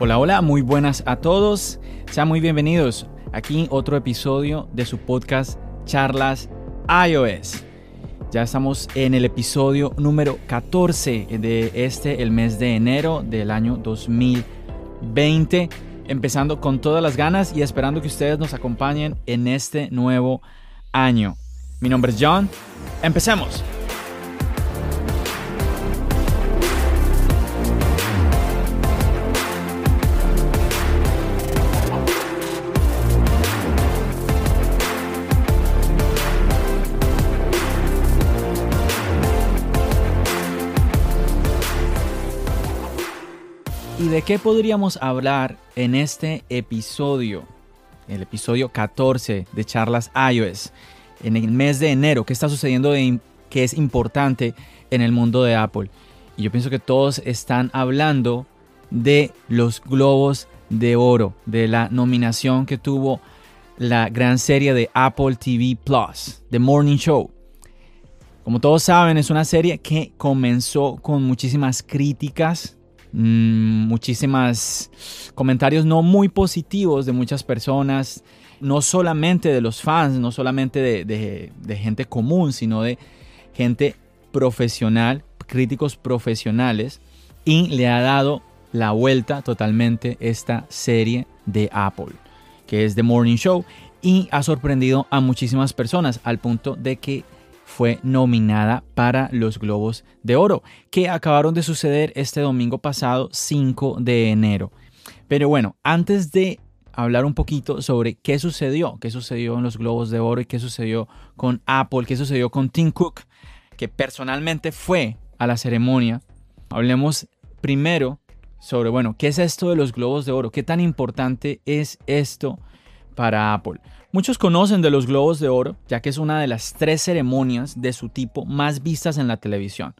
Hola, hola, muy buenas a todos. Sean muy bienvenidos. Aquí otro episodio de su podcast Charlas iOS. Ya estamos en el episodio número 14 de este, el mes de enero del año 2020. Empezando con todas las ganas y esperando que ustedes nos acompañen en este nuevo año. Mi nombre es John. Empecemos. De qué podríamos hablar en este episodio? El episodio 14 de Charlas iOS. En el mes de enero, ¿qué está sucediendo que es importante en el mundo de Apple? Y yo pienso que todos están hablando de los globos de oro, de la nominación que tuvo la gran serie de Apple TV Plus, The Morning Show. Como todos saben, es una serie que comenzó con muchísimas críticas Mm, muchísimas comentarios no muy positivos de muchas personas, no solamente de los fans, no solamente de gente común, sino de gente profesional, críticos profesionales, y le ha dado la vuelta totalmente esta serie de Apple, que es The Morning Show, y ha sorprendido a muchísimas personas al punto de que fue nominada para los Globos de Oro, que acabaron de suceder este domingo pasado, 5 de enero. Pero bueno, antes de hablar un poquito sobre qué sucedió, qué sucedió en los Globos de Oro y qué sucedió con Apple, qué sucedió con Tim Cook, que personalmente fue a la ceremonia, hablemos primero sobre, bueno, ¿qué es esto de los Globos de Oro? ¿Qué tan importante es esto para Apple? Muchos conocen de los Globos de Oro, ya que es una de las tres ceremonias de su tipo más vistas en la televisión.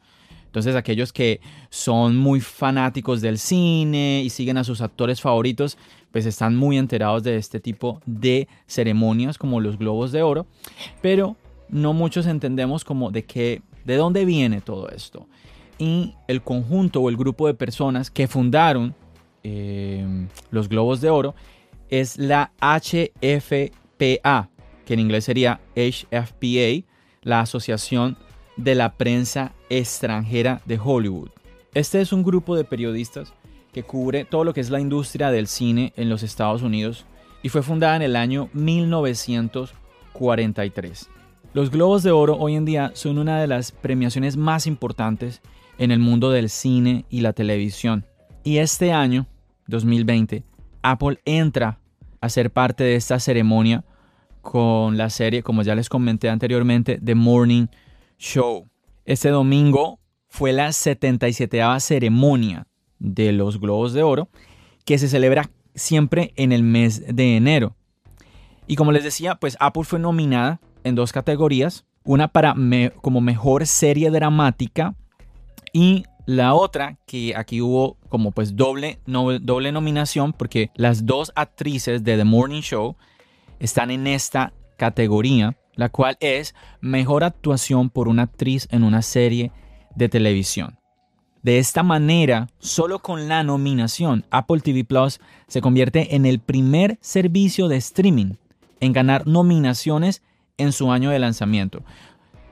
Entonces aquellos que son muy fanáticos del cine y siguen a sus actores favoritos, pues están muy enterados de este tipo de ceremonias como los Globos de Oro, pero no muchos entendemos como de qué, de dónde viene todo esto. Y el conjunto o el grupo de personas que fundaron eh, los Globos de Oro es la HF Que en inglés sería HFPA, la Asociación de la Prensa Extranjera de Hollywood. Este es un grupo de periodistas que cubre todo lo que es la industria del cine en los Estados Unidos y fue fundada en el año 1943. Los Globos de Oro hoy en día son una de las premiaciones más importantes en el mundo del cine y la televisión. Y este año, 2020, Apple entra a ser parte de esta ceremonia con la serie, como ya les comenté anteriormente, The Morning Show. Este domingo fue la 77 ceremonia de los Globos de Oro que se celebra siempre en el mes de enero. Y como les decía, pues Apple fue nominada en dos categorías, una para como mejor serie dramática y la otra que aquí hubo como pues doble, doble nominación porque las dos actrices de The Morning Show están en esta categoría, la cual es mejor actuación por una actriz en una serie de televisión. De esta manera, solo con la nominación, Apple TV Plus se convierte en el primer servicio de streaming en ganar nominaciones en su año de lanzamiento.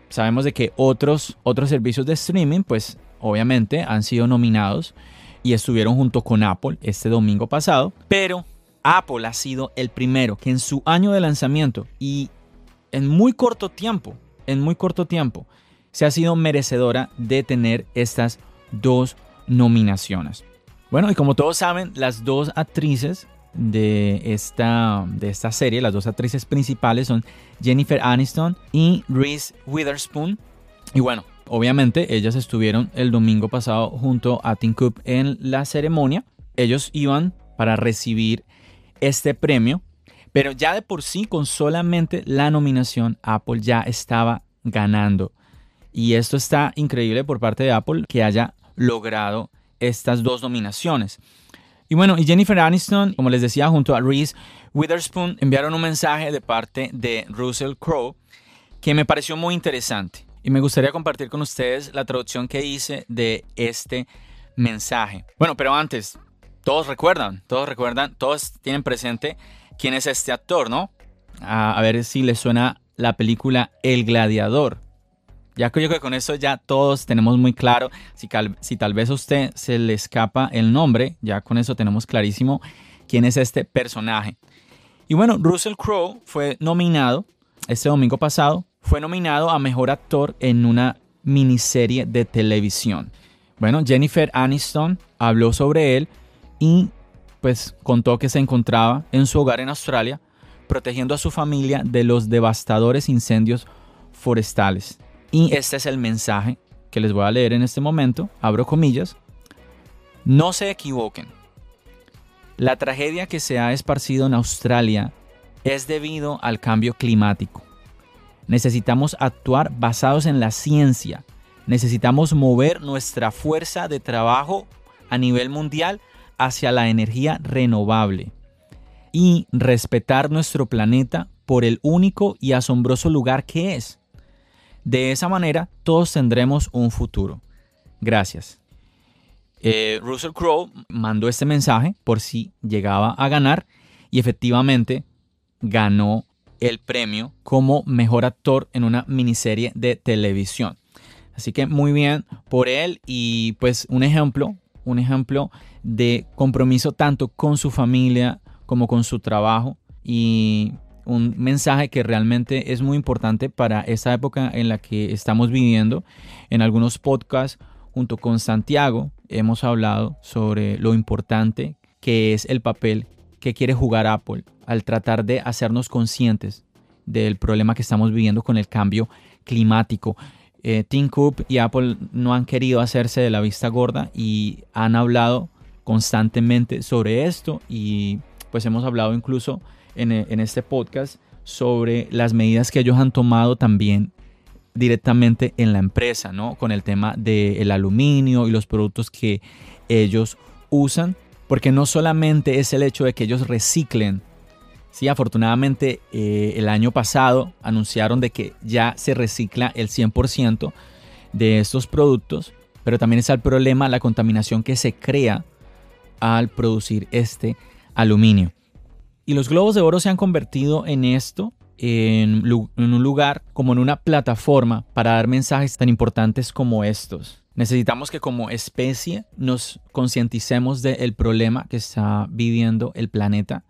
Sabemos de que otros, otros servicios de streaming, pues obviamente han sido nominados y estuvieron junto con Apple este domingo pasado, pero Apple ha sido el primero que en su año de lanzamiento y en muy corto tiempo, en muy corto tiempo, se ha sido merecedora de tener estas dos nominaciones. Bueno, y como todos saben, las dos actrices de esta, de esta serie, las dos actrices principales son Jennifer Aniston y Reese Witherspoon. Y bueno, obviamente ellas estuvieron el domingo pasado junto a Tim Cook en la ceremonia. Ellos iban para recibir este premio, pero ya de por sí con solamente la nominación Apple ya estaba ganando. Y esto está increíble por parte de Apple que haya logrado estas dos nominaciones. Y bueno, y Jennifer Aniston, como les decía, junto a Reese Witherspoon enviaron un mensaje de parte de Russell Crowe que me pareció muy interesante. Y me gustaría compartir con ustedes la traducción que hice de este mensaje. Bueno, pero antes, todos recuerdan, todos recuerdan, todos tienen presente quién es este actor, ¿no? A, ver si les suena la película El Gladiador. Ya creo que con eso ya todos tenemos muy claro, si, si tal vez a usted se le escapa el nombre, ya con eso tenemos clarísimo quién es este personaje. Y bueno, Russell Crowe fue nominado este domingo pasado, fue nominado a Mejor Actor en una miniserie de televisión. Bueno, Jennifer Aniston habló sobre él y pues contó que se encontraba en su hogar en Australia protegiendo a su familia de los devastadores incendios forestales. Y este es el mensaje que les voy a leer en este momento. Abro comillas. No se equivoquen. La tragedia que se ha esparcido en Australia es debido al cambio climático. Necesitamos actuar basados en la ciencia. Necesitamos mover nuestra fuerza de trabajo a nivel mundial hacia la energía renovable y respetar nuestro planeta por el único y asombroso lugar que es. De esa manera todos tendremos un futuro. Gracias. Eh, Russell Crowe mandó este mensaje por si llegaba a ganar y efectivamente ganó el premio como mejor actor en una miniserie de televisión. Así que muy bien por él y pues un ejemplo, un ejemplo de compromiso tanto con su familia como con su trabajo y un mensaje que realmente es muy importante para esta época en la que estamos viviendo. En algunos podcasts, junto con Santiago, hemos hablado sobre lo importante que es el papel que quiere jugar Apple al tratar de hacernos conscientes del problema que estamos viviendo con el cambio climático. Eh, Tim y Apple no han querido hacerse de la vista gorda y han hablado constantemente sobre esto y pues hemos hablado incluso en, este podcast sobre las medidas que ellos han tomado también directamente en la empresa, ¿no? Con el tema del aluminio y los productos que ellos usan, porque no solamente es el hecho de que ellos reciclen, sí, afortunadamente eh, el año pasado anunciaron de que ya se recicla el 100% de estos productos, pero también es el problema la contaminación que se crea al producir este aluminio. Y los globos de oro se han convertido en esto, en, un lugar como en una plataforma para dar mensajes tan importantes como estos. Necesitamos que como especie nos concienticemos del problema que está viviendo el planeta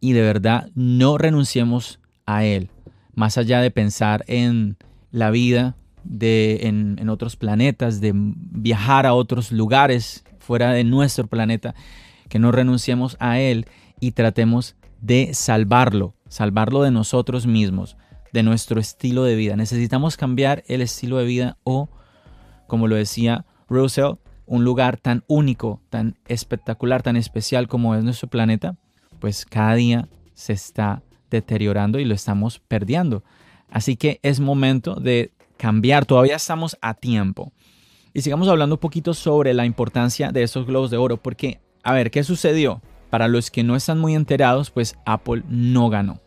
y de verdad no renunciemos a él, más allá de pensar en la vida de, en, en otros planetas, de viajar a otros lugares fuera de nuestro planeta, que no renunciemos a él y tratemos de salvarlo, salvarlo de nosotros mismos, de nuestro estilo de vida. Necesitamos cambiar el estilo de vida o, como lo decía Russell, un lugar tan único, tan espectacular, tan especial como es nuestro planeta, pues cada día se está deteriorando y lo estamos perdiendo. Así que es momento de cambiar, todavía estamos a tiempo. Y sigamos hablando un poquito sobre la importancia de esos globos de oro, porque, a ver, ¿qué sucedió? Para los que no están muy enterados, pues Apple no ganó.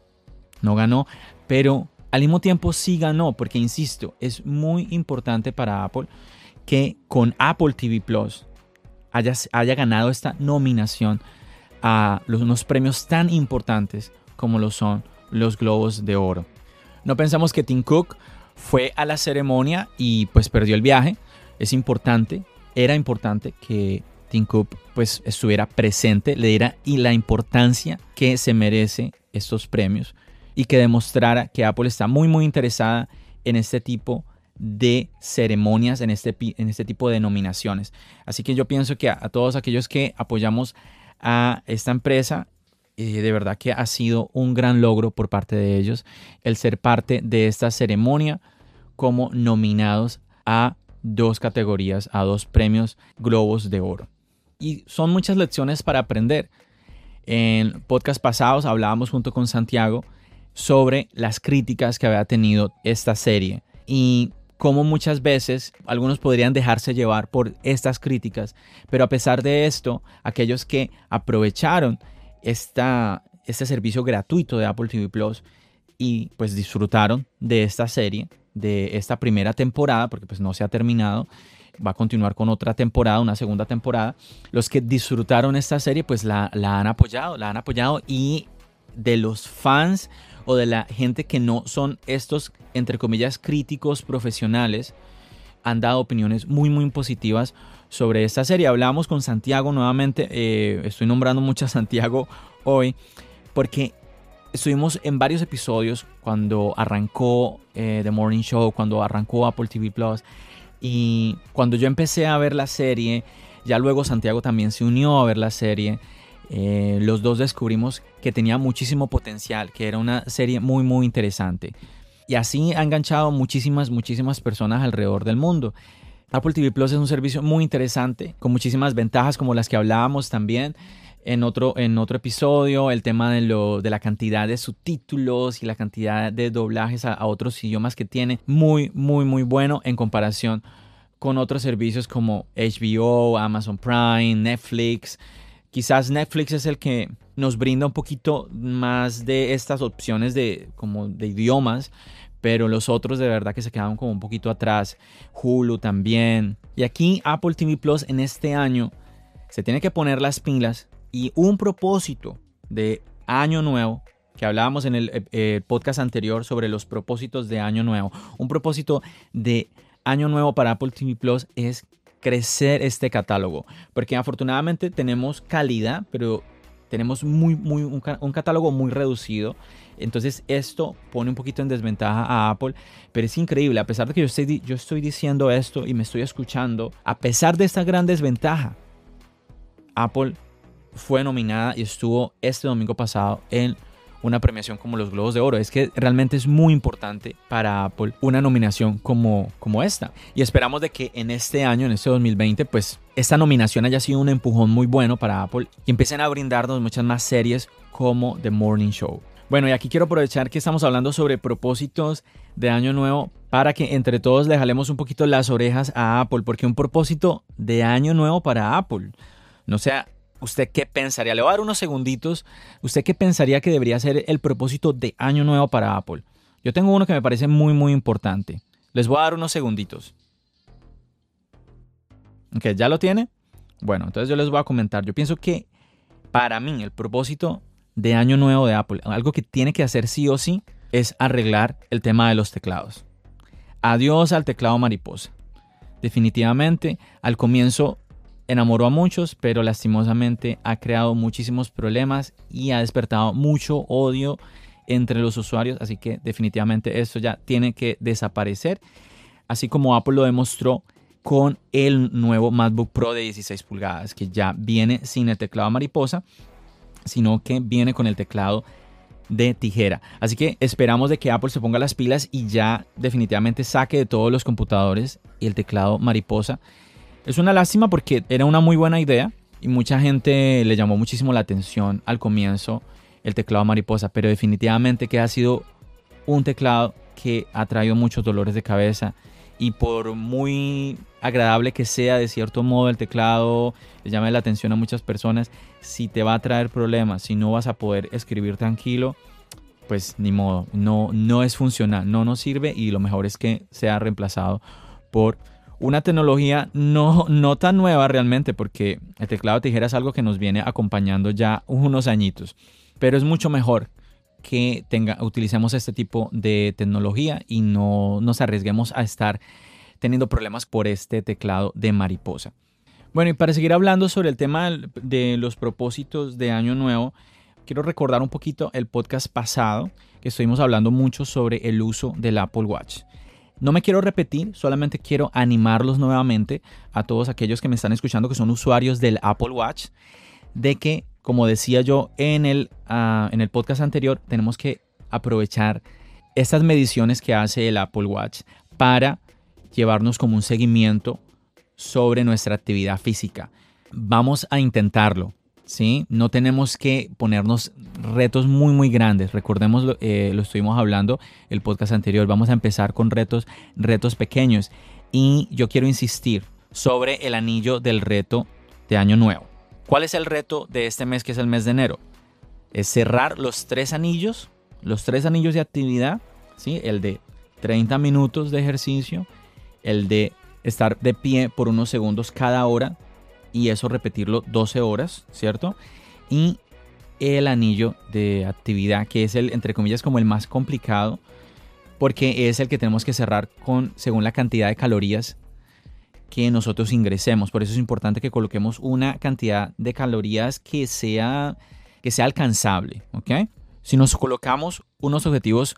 No ganó, pero al mismo tiempo sí ganó, porque insisto, es muy importante para Apple que con Apple TV Plus haya, haya ganado esta nominación a unos premios tan importantes como lo son los Globos de Oro. No pensamos que Tim Cook fue a la ceremonia y pues perdió el viaje. Es importante, era importante que Tim Cook pues estuviera presente, le diera y la importancia que se merece estos premios y que demostrara que Apple está muy muy interesada en este tipo de ceremonias, en este, en este tipo de nominaciones. Así que yo pienso que a, todos aquellos que apoyamos a esta empresa, eh, de verdad que ha sido un gran logro por parte de ellos el ser parte de esta ceremonia como nominados a dos categorías, a dos premios Globos de Oro. Y son muchas lecciones para aprender. En podcast pasados hablábamos junto con Santiago sobre las críticas que había tenido esta serie y cómo muchas veces algunos podrían dejarse llevar por estas críticas, pero a pesar de esto, aquellos que aprovecharon esta, este servicio gratuito de Apple TV Plus y pues disfrutaron de esta serie, de esta primera temporada, porque pues no se ha terminado, va a continuar con otra temporada, una segunda temporada. Los que disfrutaron esta serie pues la, la han apoyado, la han apoyado y de los fans o de la gente que no son estos, entre comillas, críticos profesionales, han dado opiniones muy, muy positivas sobre esta serie. Hablamos con Santiago nuevamente, eh, estoy nombrando mucho a Santiago hoy, porque estuvimos en varios episodios cuando arrancó eh, The Morning Show, cuando arrancó Apple TV Plus, y cuando yo empecé a ver la serie, ya luego Santiago también se unió a ver la serie. Eh, los dos descubrimos que tenía muchísimo potencial, que era una serie muy, muy interesante. Y así ha enganchado muchísimas, muchísimas personas alrededor del mundo. Apple TV Plus es un servicio muy interesante, con muchísimas ventajas como las que hablábamos también en otro, en otro episodio, el tema de, lo, de la cantidad de subtítulos y la cantidad de doblajes a, a otros idiomas que tiene. Muy, muy, muy bueno en comparación con otros servicios como HBO, Amazon Prime, Netflix. Quizás Netflix es el que nos brinda un poquito más de estas opciones de, como de idiomas, pero los otros de verdad que se quedaron como un poquito atrás. Hulu también. Y aquí Apple TV Plus en este año se tiene que poner las pilas y un propósito de año nuevo que hablábamos en el eh, podcast anterior sobre los propósitos de año nuevo. Un propósito de año nuevo para Apple TV Plus es crecer este catálogo, porque afortunadamente tenemos calidad, pero tenemos muy, muy, un, catálogo muy reducido. Entonces esto pone un poquito en desventaja a Apple, pero es increíble, a pesar de que yo estoy, yo estoy diciendo esto y me estoy escuchando, a pesar de esta gran desventaja, Apple fue nominada y estuvo este domingo pasado en una premiación como los Globos de Oro. Es que realmente es muy importante para Apple una nominación como, como esta. Y esperamos de que en este año, en este 2020, pues esta nominación haya sido un empujón muy bueno para Apple y empiecen a brindarnos muchas más series como The Morning Show. Bueno, y aquí quiero aprovechar que estamos hablando sobre propósitos de año nuevo para que entre todos le jalemos un poquito las orejas a Apple, porque un propósito de año nuevo para Apple, no sea ¿Usted qué pensaría? Le voy a dar unos segunditos. ¿Usted qué pensaría que debería ser el propósito de año nuevo para Apple? Yo tengo uno que me parece muy, muy importante. Les voy a dar unos segunditos. Ok, ¿ya lo tiene? Bueno, entonces yo les voy a comentar. Yo pienso que para mí el propósito de año nuevo de Apple, algo que tiene que hacer sí o sí, es arreglar el tema de los teclados. Adiós al teclado mariposa. Definitivamente, al comienzo enamoró a muchos, pero lastimosamente ha creado muchísimos problemas y ha despertado mucho odio entre los usuarios, así que definitivamente esto ya tiene que desaparecer, así como Apple lo demostró con el nuevo MacBook Pro de 16 pulgadas, que ya viene sin el teclado mariposa, sino que viene con el teclado de tijera. Así que esperamos de que Apple se ponga las pilas y ya definitivamente saque de todos los computadores el teclado mariposa es una lástima porque era una muy buena idea y mucha gente le llamó muchísimo la atención al comienzo el teclado mariposa, pero definitivamente que ha sido un teclado que ha traído muchos dolores de cabeza y por muy agradable que sea de cierto modo el teclado, le llame la atención a muchas personas, si te va a traer problemas, si no vas a poder escribir tranquilo, pues ni modo, no, no es funcional, no nos sirve y lo mejor es que sea reemplazado por una tecnología no, no tan nueva realmente, porque el teclado de tijera es algo que nos viene acompañando ya unos añitos, pero es mucho mejor que utilicemos este tipo de tecnología y no nos arriesguemos a estar teniendo problemas por este teclado de mariposa. Bueno, y para seguir hablando sobre el tema de los propósitos de Año Nuevo, quiero recordar un poquito el podcast pasado que estuvimos hablando mucho sobre el uso del Apple Watch. No me quiero repetir, solamente quiero animarlos nuevamente a todos aquellos que me están escuchando que son usuarios del Apple Watch, de que, como decía yo en el, ah, en el podcast anterior, tenemos que aprovechar estas mediciones que hace el Apple Watch para llevarnos como un seguimiento sobre nuestra actividad física. Vamos a intentarlo, ¿sí? No tenemos que ponernos retos muy, muy grandes. Recordemos, eh, lo estuvimos hablando el podcast anterior, vamos a empezar con retos, retos pequeños. Y yo quiero insistir sobre el anillo del reto de Año Nuevo. ¿Cuál es el reto de este mes que es el mes de enero? Es cerrar los tres anillos, los tres anillos de actividad, ¿sí? El de 30 minutos de ejercicio, el de estar de pie por unos segundos cada hora y eso repetirlo 12 horas, ¿cierto? Y el anillo de actividad, que es el, entre comillas, como el más complicado, porque es el que tenemos que cerrar con según la cantidad de calorías que nosotros ingresemos. Por eso es importante que coloquemos una cantidad de calorías que sea, que sea alcanzable, ¿ok? Si nos colocamos unos objetivos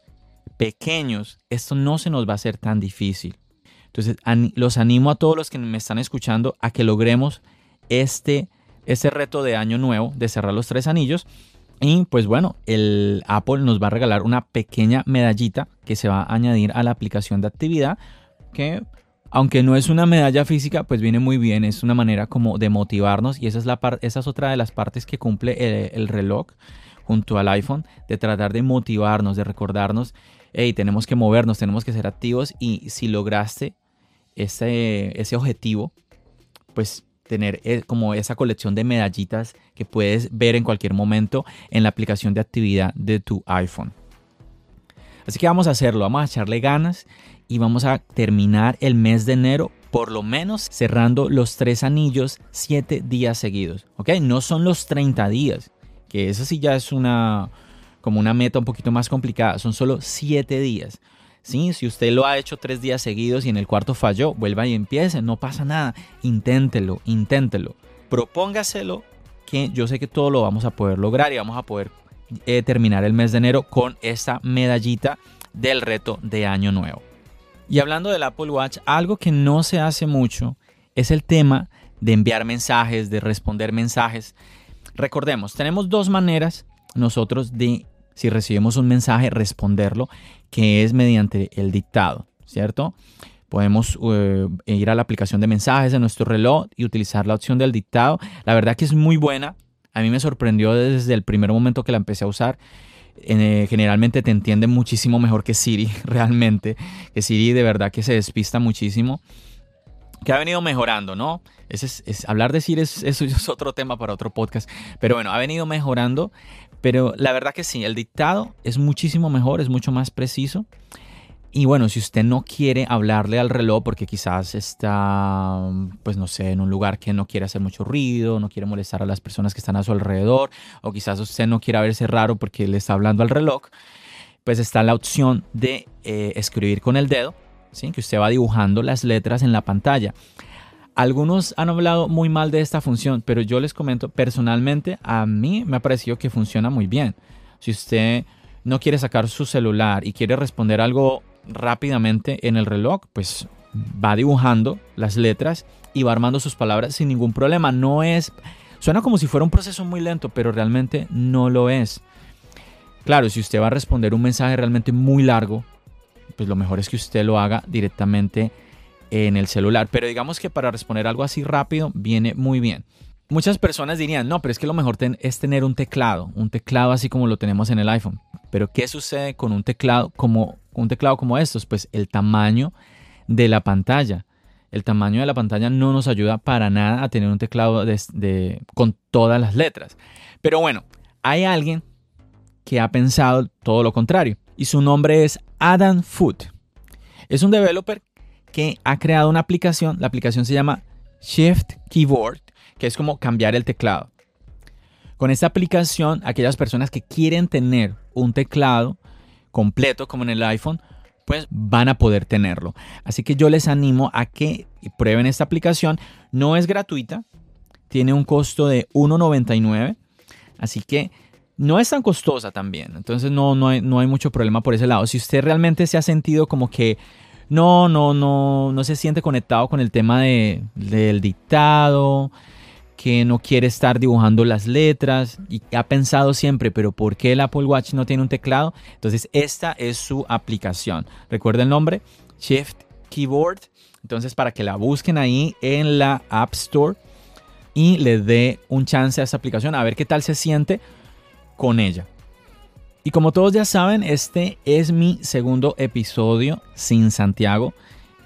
pequeños, esto no se nos va a hacer tan difícil. Entonces, los animo a todos los que me están escuchando a que logremos este, este reto de año nuevo de cerrar los tres anillos. Y pues bueno, el Apple nos va a regalar una pequeña medallita que se va a añadir a la aplicación de actividad que aunque no es una medalla física, pues viene muy bien, es una manera como de motivarnos y esa es, la esa es otra de las partes que cumple el, reloj junto al iPhone, de tratar de motivarnos, de recordarnos, hey, tenemos que movernos, tenemos que ser activos y si lograste ese, ese objetivo, pues tener eh, como esa colección de medallitas que puedes ver en cualquier momento en la aplicación de actividad de tu iPhone. Así que vamos a hacerlo, vamos a echarle ganas y vamos a terminar el mes de enero por lo menos cerrando los tres anillos siete días seguidos. ¿Ok? No son los 30 días, que eso sí ya es una como una meta un poquito más complicada. Son solo siete días. ¿Sí? Si usted lo ha hecho tres días seguidos y en el cuarto falló, vuelva y empiece, no pasa nada. Inténtelo, inténtelo. Propóngaselo que yo sé que todo lo vamos a poder lograr y vamos a poder eh, terminar el mes de enero con esta medallita del reto de año nuevo. Y hablando del Apple Watch, algo que no se hace mucho es el tema de enviar mensajes, de responder mensajes. Recordemos, tenemos dos maneras nosotros de si recibimos un mensaje, responderlo, que es mediante el dictado, ¿cierto? Podemos eh, ir a la aplicación de mensajes de nuestro reloj y utilizar la opción del dictado. La verdad que es muy buena. A mí me sorprendió desde el primer momento que la empecé a usar. Eh, generalmente te entiende muchísimo mejor que Siri, realmente. Que Siri de verdad que se despista muchísimo. Que ha venido mejorando, ¿no? es, hablar de Siri es, otro tema para otro podcast. Pero bueno, ha venido mejorando. Pero la verdad que sí, el dictado es muchísimo mejor, es mucho más preciso. Y bueno, si usted no quiere hablarle al reloj porque quizás está, pues no sé, en un lugar que no quiere hacer mucho ruido, no quiere molestar a las personas que están a su alrededor, o quizás usted no quiera verse raro porque le está hablando al reloj, pues está la opción de eh, escribir con el dedo, ¿sí? que usted va dibujando las letras en la pantalla. Algunos han hablado muy mal de esta función, pero yo les comento, personalmente a mí me ha parecido que funciona muy bien. Si usted no quiere sacar su celular y quiere responder algo rápidamente en el reloj, pues va dibujando las letras y va armando sus palabras sin ningún problema. No es, suena como si fuera un proceso muy lento, pero realmente no lo es. Claro, si usted va a responder un mensaje realmente muy largo, pues lo mejor es que usted lo haga directamente en el celular. Pero digamos que para responder algo así rápido viene muy bien. Muchas personas dirían, no, pero es que lo mejor es tener un teclado, un teclado así como lo tenemos en el iPhone. Pero ¿qué sucede con un teclado como un teclado como estos? Pues el tamaño de la pantalla. El tamaño de la pantalla no nos ayuda para nada a tener un teclado con todas las letras. Pero bueno, hay alguien que ha pensado todo lo contrario y su nombre es Adam Foot. Es un developer que ha creado una aplicación. La aplicación se llama Shift Keyboard, que es como cambiar el teclado. Con esta aplicación, aquellas personas que quieren tener un teclado completo como en el iPhone, pues van a poder tenerlo. Así que yo les animo a que prueben esta aplicación. No es gratuita, tiene un costo de 1.99, así que no es tan costosa también. Entonces no, no, no hay mucho problema por ese lado. Si usted realmente se ha sentido como que no, no, no, no se siente conectado con el tema de, del dictado, que no quiere estar dibujando las letras y ha pensado siempre, pero ¿por qué el Apple Watch no tiene un teclado? Entonces esta es su aplicación. Recuerda el nombre, Shift Keyboard. Entonces, para que la busquen ahí en la App Store y le dé un chance a esta aplicación a ver qué tal se siente con ella. Y como todos ya saben, este es mi segundo episodio sin Santiago.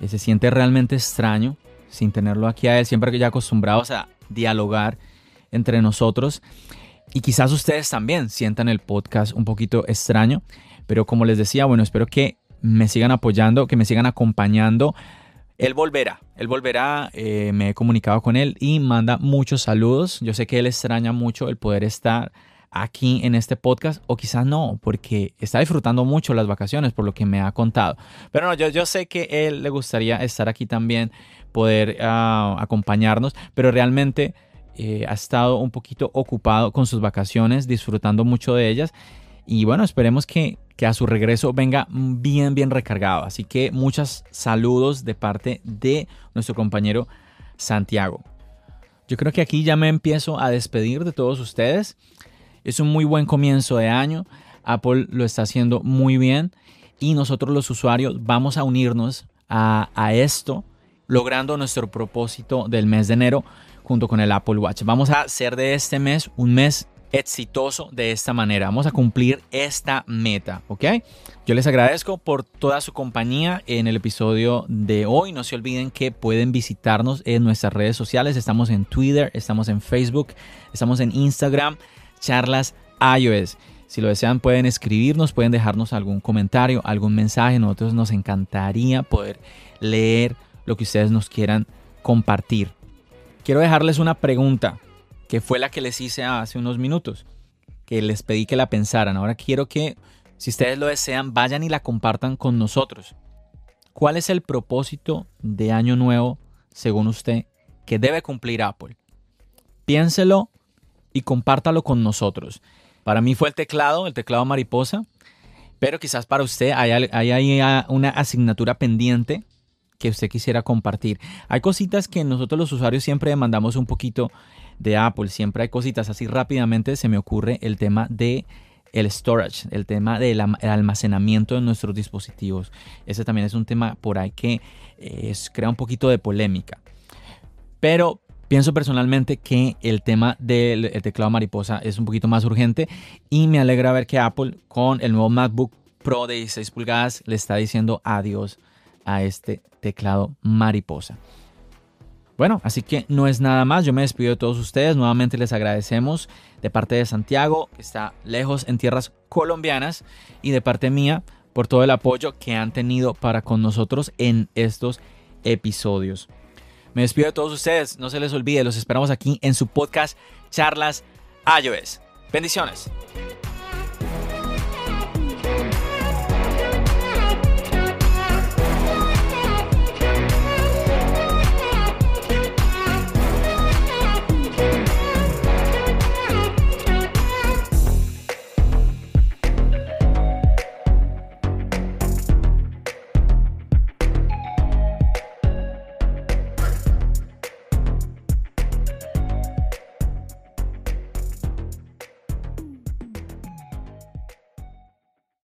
Se siente realmente extraño sin tenerlo aquí a él, siempre que ya acostumbrados a dialogar entre nosotros. Y quizás ustedes también sientan el podcast un poquito extraño, pero como les decía, bueno, espero que me sigan apoyando, que me sigan acompañando. Él volverá, él volverá, eh, me he comunicado con él y manda muchos saludos. Yo sé que él extraña mucho el poder estar aquí en este podcast o quizás no, porque está disfrutando mucho las vacaciones por lo que me ha contado. Pero no, yo, yo sé que él le gustaría estar aquí también, poder ah, acompañarnos, pero realmente eh, ha estado un poquito ocupado con sus vacaciones, disfrutando mucho de ellas. Y bueno, esperemos que, que a su regreso venga bien, bien recargado. Así que muchos saludos de parte de nuestro compañero Santiago. Yo creo que aquí ya me empiezo a despedir de todos ustedes. Es un muy buen comienzo de año. Apple lo está haciendo muy bien y nosotros los usuarios vamos a unirnos a, esto, logrando nuestro propósito del mes de enero junto con el Apple Watch. Vamos a hacer de este mes un mes exitoso de esta manera. Vamos a cumplir esta meta, ¿ok? Yo les agradezco por toda su compañía en el episodio de hoy. No se olviden que pueden visitarnos en nuestras redes sociales. Estamos en Twitter, estamos en Facebook, estamos en Instagram, charlas iOS. Si lo desean pueden escribirnos, pueden dejarnos algún comentario, algún mensaje. Nosotros nos encantaría poder leer lo que ustedes nos quieran compartir. Quiero dejarles una pregunta que fue la que les hice hace unos minutos, que les pedí que la pensaran. Ahora quiero que, si ustedes lo desean, vayan y la compartan con nosotros. ¿Cuál es el propósito de año nuevo, según usted, que debe cumplir Apple? Piénselo y compártalo con nosotros. Para mí fue el teclado, el teclado mariposa, pero quizás para usted hay, hay, una asignatura pendiente que usted quisiera compartir. Hay cositas que nosotros los usuarios siempre demandamos un poquito de Apple, siempre hay cositas así rápidamente se me ocurre el tema de el storage, el tema del almacenamiento de nuestros dispositivos. Ese también es un tema por ahí que eh, crea un poquito de polémica. Pero pienso personalmente que el tema del teclado mariposa es un poquito más urgente y me alegra ver que Apple con el nuevo MacBook Pro de 16 pulgadas le está diciendo adiós a este teclado mariposa. Bueno, así que no es nada más. Yo me despido de todos ustedes. Nuevamente les agradecemos de parte de Santiago, que está lejos en tierras colombianas, y de parte mía por todo el apoyo que han tenido para con nosotros en estos episodios. Me despido de todos ustedes. No se les olvide, los esperamos aquí en su podcast Charlas iOS. Bendiciones.